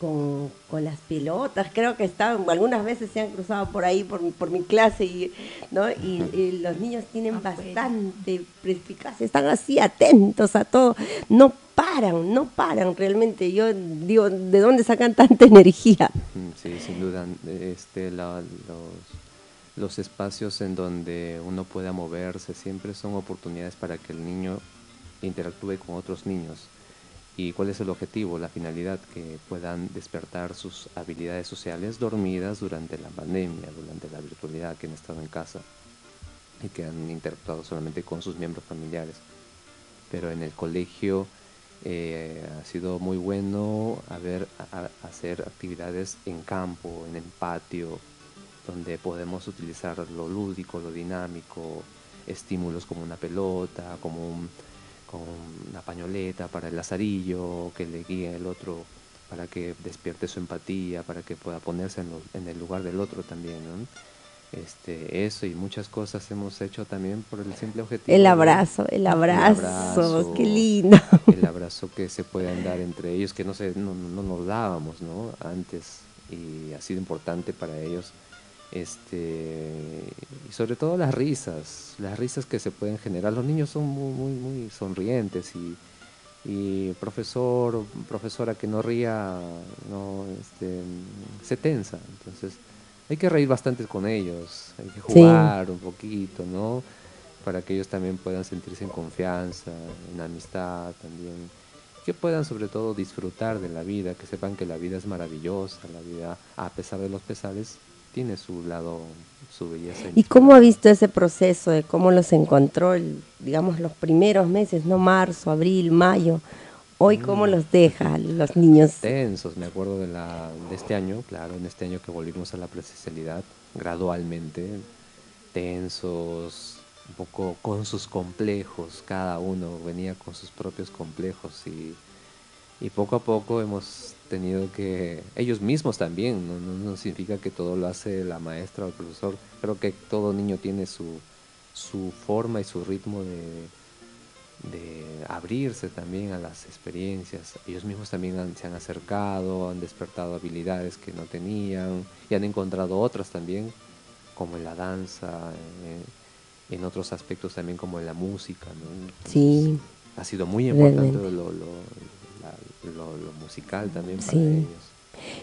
con, las pelotas, creo que estaban, algunas veces se han cruzado por ahí, por, por mi clase, y, ¿no? y, los niños tienen bastante perspicacia, están así atentos a todo, no paran, no paran realmente. Yo digo, ¿de dónde sacan tanta energía? Mm, sí, sin duda, este, los los espacios en donde uno pueda moverse siempre son oportunidades para que el niño interactúe con otros niños. ¿Y cuál es el objetivo, la finalidad? Que puedan despertar sus habilidades sociales dormidas durante la pandemia, durante la virtualidad, que han estado en casa y que han interactuado solamente con sus miembros familiares. Pero en el colegio eh, ha sido muy bueno haber, hacer actividades en campo, en el patio, donde podemos utilizar lo lúdico, lo dinámico, estímulos como una pelota, como, una pañoleta para el lazarillo, que le guíe el otro para que despierte su empatía, para que pueda ponerse en, el lugar del otro también. Este, eso y muchas cosas hemos hecho también por el simple objetivo. El abrazo, el abrazo, qué lindo. El abrazo que se puedan dar entre ellos, que no, se, no, no nos dábamos ¿no? antes y ha sido importante para ellos este y sobre todo las risas, las risas que se pueden generar. Los niños son muy, muy, muy sonrientes y, y profesor, profesora que no ría, no, este, se tensa. Entonces hay que reír bastante con ellos, hay que jugar un poquito, ¿no? para que ellos también puedan sentirse en confianza, en amistad también, que puedan sobre todo disfrutar de la vida, que sepan que la vida es maravillosa, la vida a pesar de los pesares tiene su lado, su belleza. ¿Y cómo ha visto ese proceso de cómo los encontró, digamos, los primeros meses, no marzo, abril, mayo? Hoy, ¿cómo mm. los deja los niños? Tensos, me acuerdo de, la, de este año, claro, en este año que volvimos a la presencialidad, gradualmente, tensos, un poco con sus complejos, cada uno venía con sus propios complejos y, y poco a poco hemos tenido que, ellos mismos también, no, no, significa que todo lo hace la maestra o el profesor, creo que todo niño tiene su, su forma y su ritmo de, de abrirse también a las experiencias. Ellos mismos también se han acercado, han despertado habilidades que no tenían y han encontrado otras también, como en la danza, en, otros aspectos también como en la música. sí. Ha sido muy importante lo, musical también para ellos.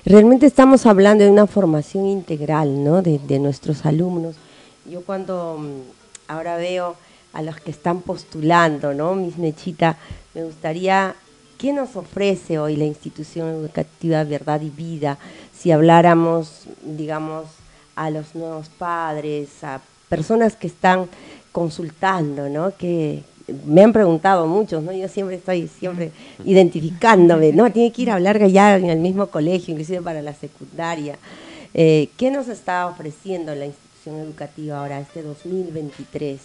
Realmente estamos hablando de una formación integral ¿no? de, de nuestros alumnos. Yo cuando mm, ahora veo a los que están postulando, ¿no? Mis Mechita, me gustaría, ¿qué nos ofrece hoy la institución educativa Verdad y Vida? Si habláramos, digamos, a los nuevos padres, a personas que están consultando, ¿no? Que me han preguntado muchos, ¿no? Yo siempre estoy siempre identificándome, ¿no? Tiene que ir a hablar ya en el mismo colegio, inclusive para la secundaria. Eh, ¿Qué nos está ofreciendo la institución educativa ahora, este 2023?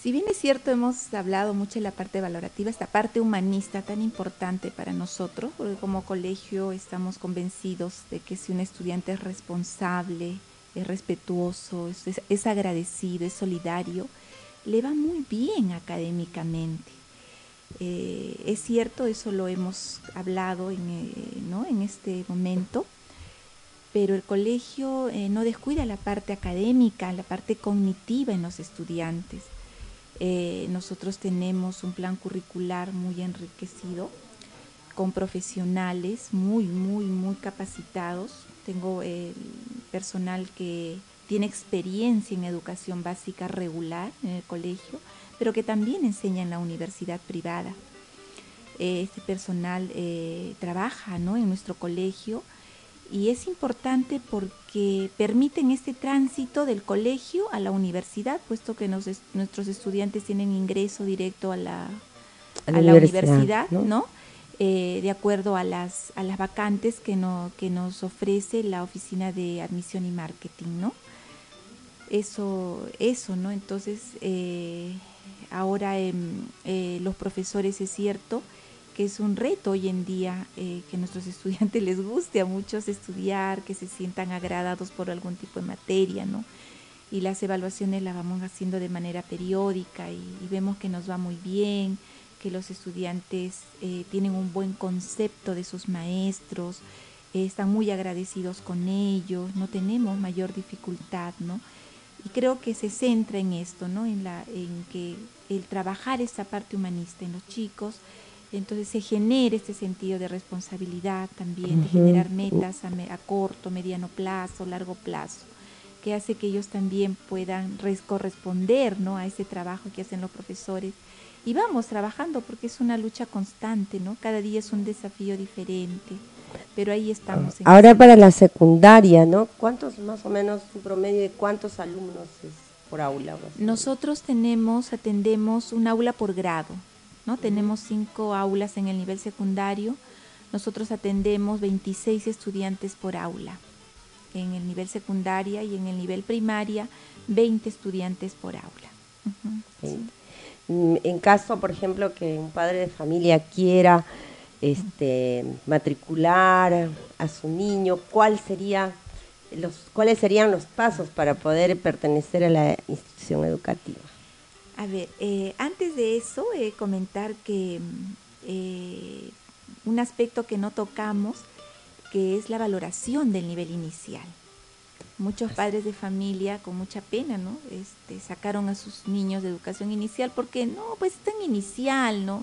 Si bien es cierto, hemos hablado mucho de la parte valorativa, esta parte humanista tan importante para nosotros, porque como colegio estamos convencidos de que si un estudiante es responsable, es respetuoso, es, agradecido, es solidario, le va muy bien académicamente. Eh, es cierto, eso lo hemos hablado en, eh, ¿no? en este momento, pero el colegio eh, no descuida la parte académica, la parte cognitiva en los estudiantes. Nosotros tenemos un plan curricular muy enriquecido con profesionales muy, muy, muy capacitados. Tengo personal que tiene experiencia en educación básica regular en el colegio, pero que también enseña en la universidad privada. Eh, este personal trabaja ¿no? en nuestro colegio y es importante porque permiten este tránsito del colegio a la universidad, puesto que nuestros estudiantes tienen ingreso directo a la, universidad, ¿no? Eh, de acuerdo a las, a las vacantes que, no, que nos ofrece la Oficina de Admisión y Marketing, ¿no? Eso, eso ¿no? Entonces, eh, ahora eh, los profesores, es cierto, que es un reto hoy en día eh, que a nuestros estudiantes les guste a muchos estudiar, que se sientan agradados por algún tipo de materia, ¿no? Y las evaluaciones las vamos haciendo de manera periódica y, vemos que nos va muy bien, que los estudiantes tienen un buen concepto de sus maestros, están muy agradecidos con ellos, no tenemos mayor dificultad, ¿no? Y creo que se centra en esto, ¿no? En, la, en que el trabajar esta parte humanista en los chicos, entonces se genera este sentido de responsabilidad también, de generar metas a, corto, mediano plazo, largo plazo, que hace que ellos también puedan corresponder ¿no? a ese trabajo que hacen los profesores. Y vamos trabajando porque es una lucha constante, ¿no? Cada día es un desafío diferente, pero ahí estamos. Ahora para la secundaria, ¿no? ¿Cuántos más o menos, un promedio de cuántos alumnos es por aula? Nosotros tenemos, atendemos un aula por grado. Tenemos cinco aulas en el nivel secundario. Nosotros atendemos 26 estudiantes por aula. En el nivel secundaria y en el nivel primaria, 20 estudiantes por aula. Mm, en caso, por ejemplo, que un padre de familia quiera este, matricular a su niño, ¿cuál sería los, ¿cuáles serían los pasos para poder pertenecer a la institución educativa? A ver, eh, antes de eso, eh, comentar que mm, eh, un aspecto que no tocamos, que es la valoración del nivel inicial. Muchos padres de familia con mucha pena, ¿no? Este, sacaron a sus niños de educación inicial porque no, pues están inicial, ¿no?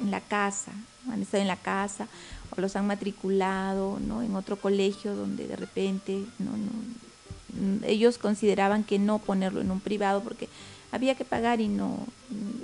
En la, casa, han estado en la casa o los han matriculado, ¿no? En otro colegio donde de repente, no, no, mm, ellos consideraban que no ponerlo en un privado porque había que pagar y no,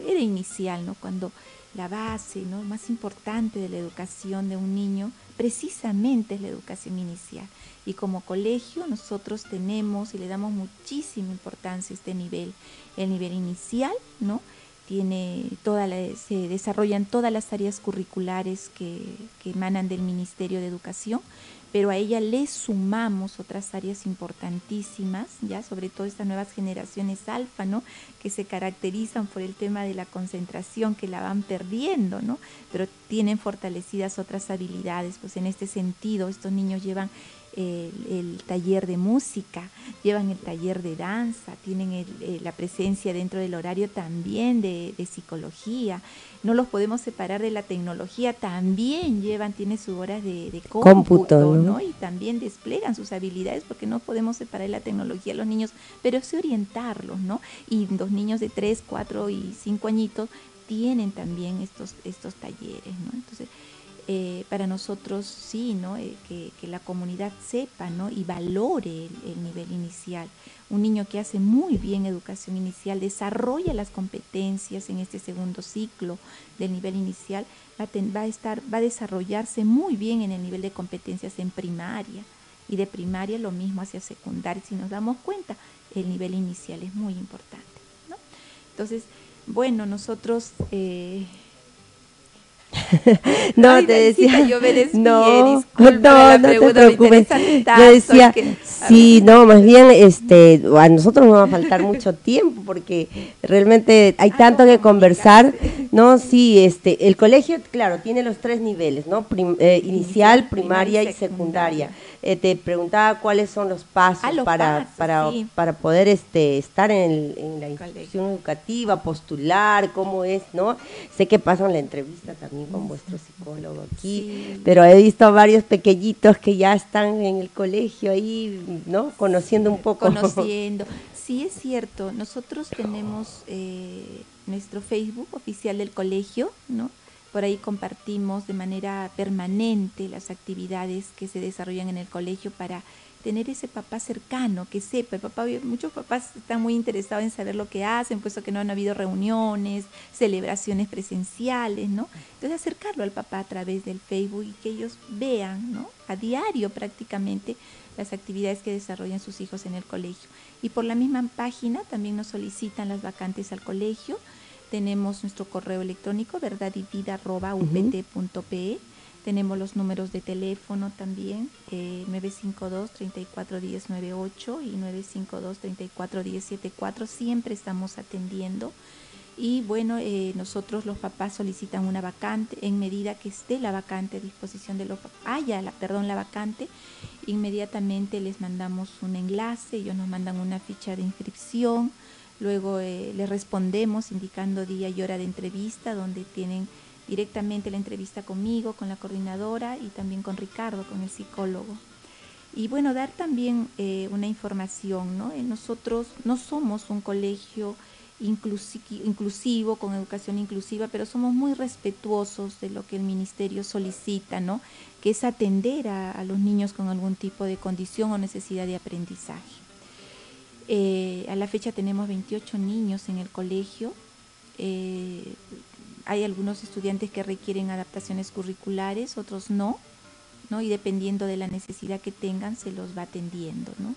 era inicial, ¿no? Cuando la base, ¿no? Más importante de la educación de un niño precisamente es la educación inicial. Y como colegio nosotros tenemos y le damos muchísima importancia a este nivel, el nivel inicial, ¿no? Tiene toda se desarrollan todas las áreas curriculares que, que emanan del Ministerio de Educación, pero a ella le sumamos otras áreas importantísimas, ya sobre todo estas nuevas generaciones alfa, ¿no? que se caracterizan por el tema de la concentración, que la van perdiendo, ¿no? pero tienen fortalecidas otras habilidades, pues en este sentido estos niños llevan el, taller de música, llevan el taller de danza, tienen la presencia dentro del horario también de, psicología. No los podemos separar de la tecnología, también llevan, tienen sus horas de, cómputo, ¿no? Y también desplegan sus habilidades porque no podemos separar de la tecnología a los niños, pero sí orientarlos, ¿no? Y los niños de 3, 4 y 5 añitos tienen también estos, estos talleres, ¿no? Entonces, eh, para nosotros sí. Eh, que, la comunidad sepa y valore el, nivel inicial. Un niño que hace muy bien educación inicial, desarrolla las competencias en este segundo ciclo del nivel inicial, va a, estar, va a desarrollarse muy bien en el nivel de competencias en primaria. Y de primaria lo mismo hacia secundaria. Si nos damos cuenta, el nivel inicial es muy importante. Entonces, bueno, nosotros... Eh, no, te decía, yo me no, no, no te preocupes. Yo decía, sí, no, más bien, este, a nosotros nos va a faltar mucho tiempo porque realmente hay tanto que conversar, ¿no? Sí, este, el colegio, claro, tiene los tres niveles, ¿no? Eh, inicial, primaria y secundaria. Eh, te preguntaba cuáles son los pasos ah, para, para, para poder este, estar en, en la institución educativa, postular, cómo es, ¿no? Sé que pasan la entrevista también con vuestro psicólogo aquí, pero he visto varios pequeñitos que ya están en el colegio ahí, ¿no? Conociendo un poco. Conociendo. Sí, es cierto. Nosotros tenemos eh, nuestro Facebook oficial del colegio, ¿no? Por ahí compartimos de manera permanente las actividades que se desarrollan en el colegio para tener ese papá cercano, que sepa, papá, muchos papás están muy interesados en saber lo que hacen, puesto que no han habido reuniones, celebraciones presenciales, ¿no? Entonces acercarlo al papá a través del Facebook y que ellos vean, ¿no? A diario prácticamente las actividades que desarrollan sus hijos en el colegio. Y por la misma página también nos solicitan las vacantes al colegio, tenemos nuestro correo electrónico, verdad y vida Tenemos los números de teléfono también, eh, 952-341098 y 952-341074. Siempre estamos atendiendo. Y bueno, eh, nosotros los papás solicitan una vacante, en medida que esté la vacante a disposición de los haya, la, perdón, la vacante, inmediatamente les mandamos un enlace, ellos nos mandan una ficha de inscripción Luego eh, le respondemos indicando día y hora de entrevista, donde tienen directamente la entrevista conmigo, con la coordinadora y también con Ricardo, con el psicólogo. Y bueno, dar también eh, una información, ¿no? Eh, nosotros no somos un colegio inclusivo, con educación inclusiva, pero somos muy respetuosos de lo que el ministerio solicita, ¿no? Que es atender a los niños con algún tipo de condición o necesidad de aprendizaje. Eh, a la fecha tenemos 28 niños en el colegio. Hay algunos estudiantes que requieren adaptaciones curriculares, otros no, ¿no? Y dependiendo de la necesidad que tengan, se los va atendiendo, ¿no?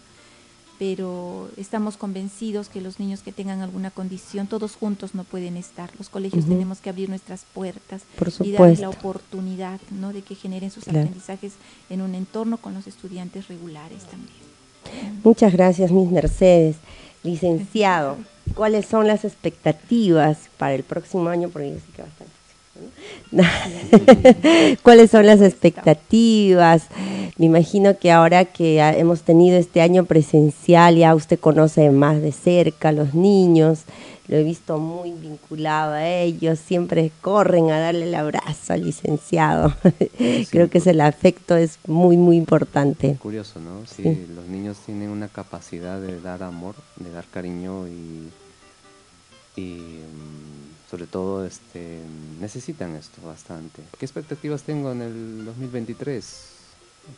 Pero estamos convencidos que los niños que tengan alguna condición, todos juntos no pueden estar. Los colegios tenemos que abrir nuestras puertas y darles la oportunidad, ¿no? De que generen sus aprendizajes en un entorno con los estudiantes regulares también. Muchas gracias, mis Mercedes. Licenciado, ¿cuáles son las expectativas para el próximo año? Porque que ¿Cuáles son las expectativas? Me imagino que ahora que hemos tenido este año presencial, ya usted conoce más de cerca a los niños, lo he visto muy vinculado a ellos, siempre corren a darle el abrazo al licenciado. Creo que ese el afecto es muy, muy importante. Curioso, ¿no? Sí, los niños tienen una capacidad de dar amor, de dar cariño y, y mm, sobre todo este, necesitan esto bastante. ¿Qué expectativas tengo en el 2023?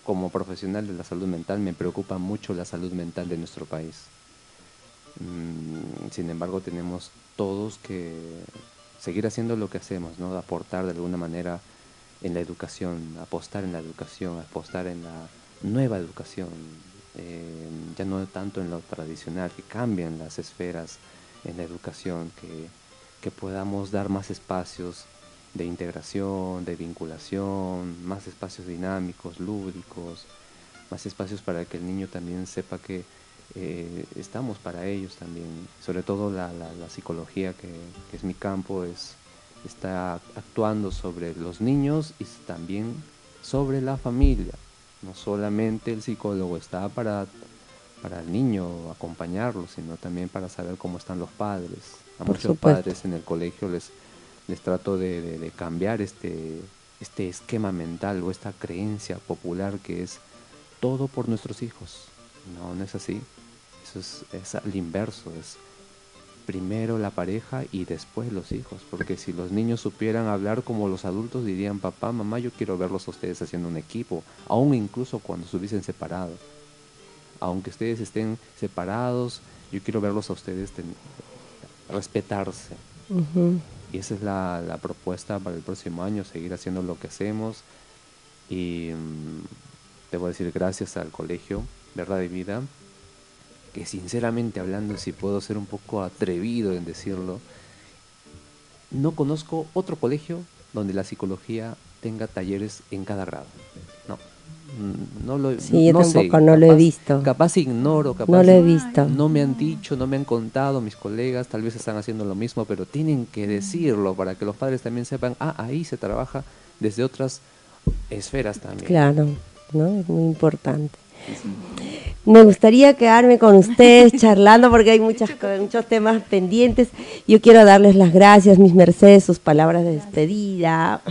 Como profesional de la salud mental me preocupa mucho la salud mental de nuestro país Mm, sin embargo, tenemos todos que seguir haciendo lo que hacemos, ¿no? aportar de alguna manera en la educación, apostar en la educación, apostar en la nueva educación, eh, ya no tanto en lo tradicional, que cambien las esferas en la educación, que, que podamos dar más espacios de integración, de vinculación, más espacios dinámicos, lúdicos, más espacios para que el niño también sepa que eh, estamos para ellos también. Sobre todo la, la, psicología, que, que, es mi campo, es, está actuando sobre los niños y también sobre la familia. No solamente el psicólogo está para, para el niño acompañarlo, sino también para saber cómo están los padres. A muchos padres en el colegio les, les trato de, cambiar este, este esquema mental o esta creencia popular que es todo por nuestros hijos. No, no es así. Eso es, es al inverso, es primero la pareja y después los hijos, porque si los niños supieran hablar como los adultos dirían, papá, mamá, yo quiero verlos a ustedes haciendo un equipo, aún incluso cuando estuviesen separados. Aunque ustedes estén separados, yo quiero verlos a ustedes respetarse. Y esa es la, propuesta para el próximo año, seguir haciendo lo que hacemos. Y mm, debo decir gracias al colegio Verdad y Vida, que sinceramente hablando, si puedo ser un poco atrevido en decirlo, no conozco otro colegio donde la psicología tenga talleres en cada grado. No. Mm, no lo, sí, yo tampoco no lo he visto. Capaz ignoro, capaz no lo he visto. No me han dicho, no me han contado mis colegas, tal vez están haciendo lo mismo, pero tienen que decirlo para que los padres también sepan, ah, ahí se trabaja desde otras esferas también. Claro, ¿no? Es muy importante. Me gustaría quedarme con ustedes charlando porque hay muchas, muchos temas pendientes. Yo quiero darles las gracias, mis mercedes, sus palabras de despedida.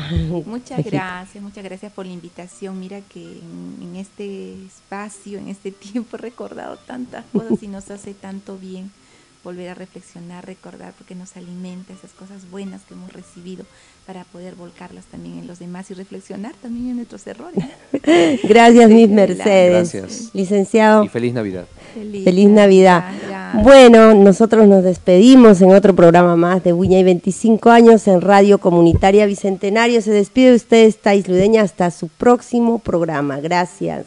Muchas gracias, muchas gracias por la invitación. Mira que en, este espacio, en este tiempo he recordado tantas cosas y nos hace tanto bien volver a reflexionar, recordar, porque nos alimenta esas cosas buenas que hemos recibido para poder volcarlas también en los demás y reflexionar también en nuestros errores. Gracias, mis Mercedes. Gracias. Licenciado. Y feliz Navidad. Feliz, Navidad. Bueno, nosotros nos despedimos en otro programa más de Wiña y 25 años en Radio Comunitaria Bicentenario. Se despide de ustedes, Tais Ludeña, hasta su próximo programa. Gracias.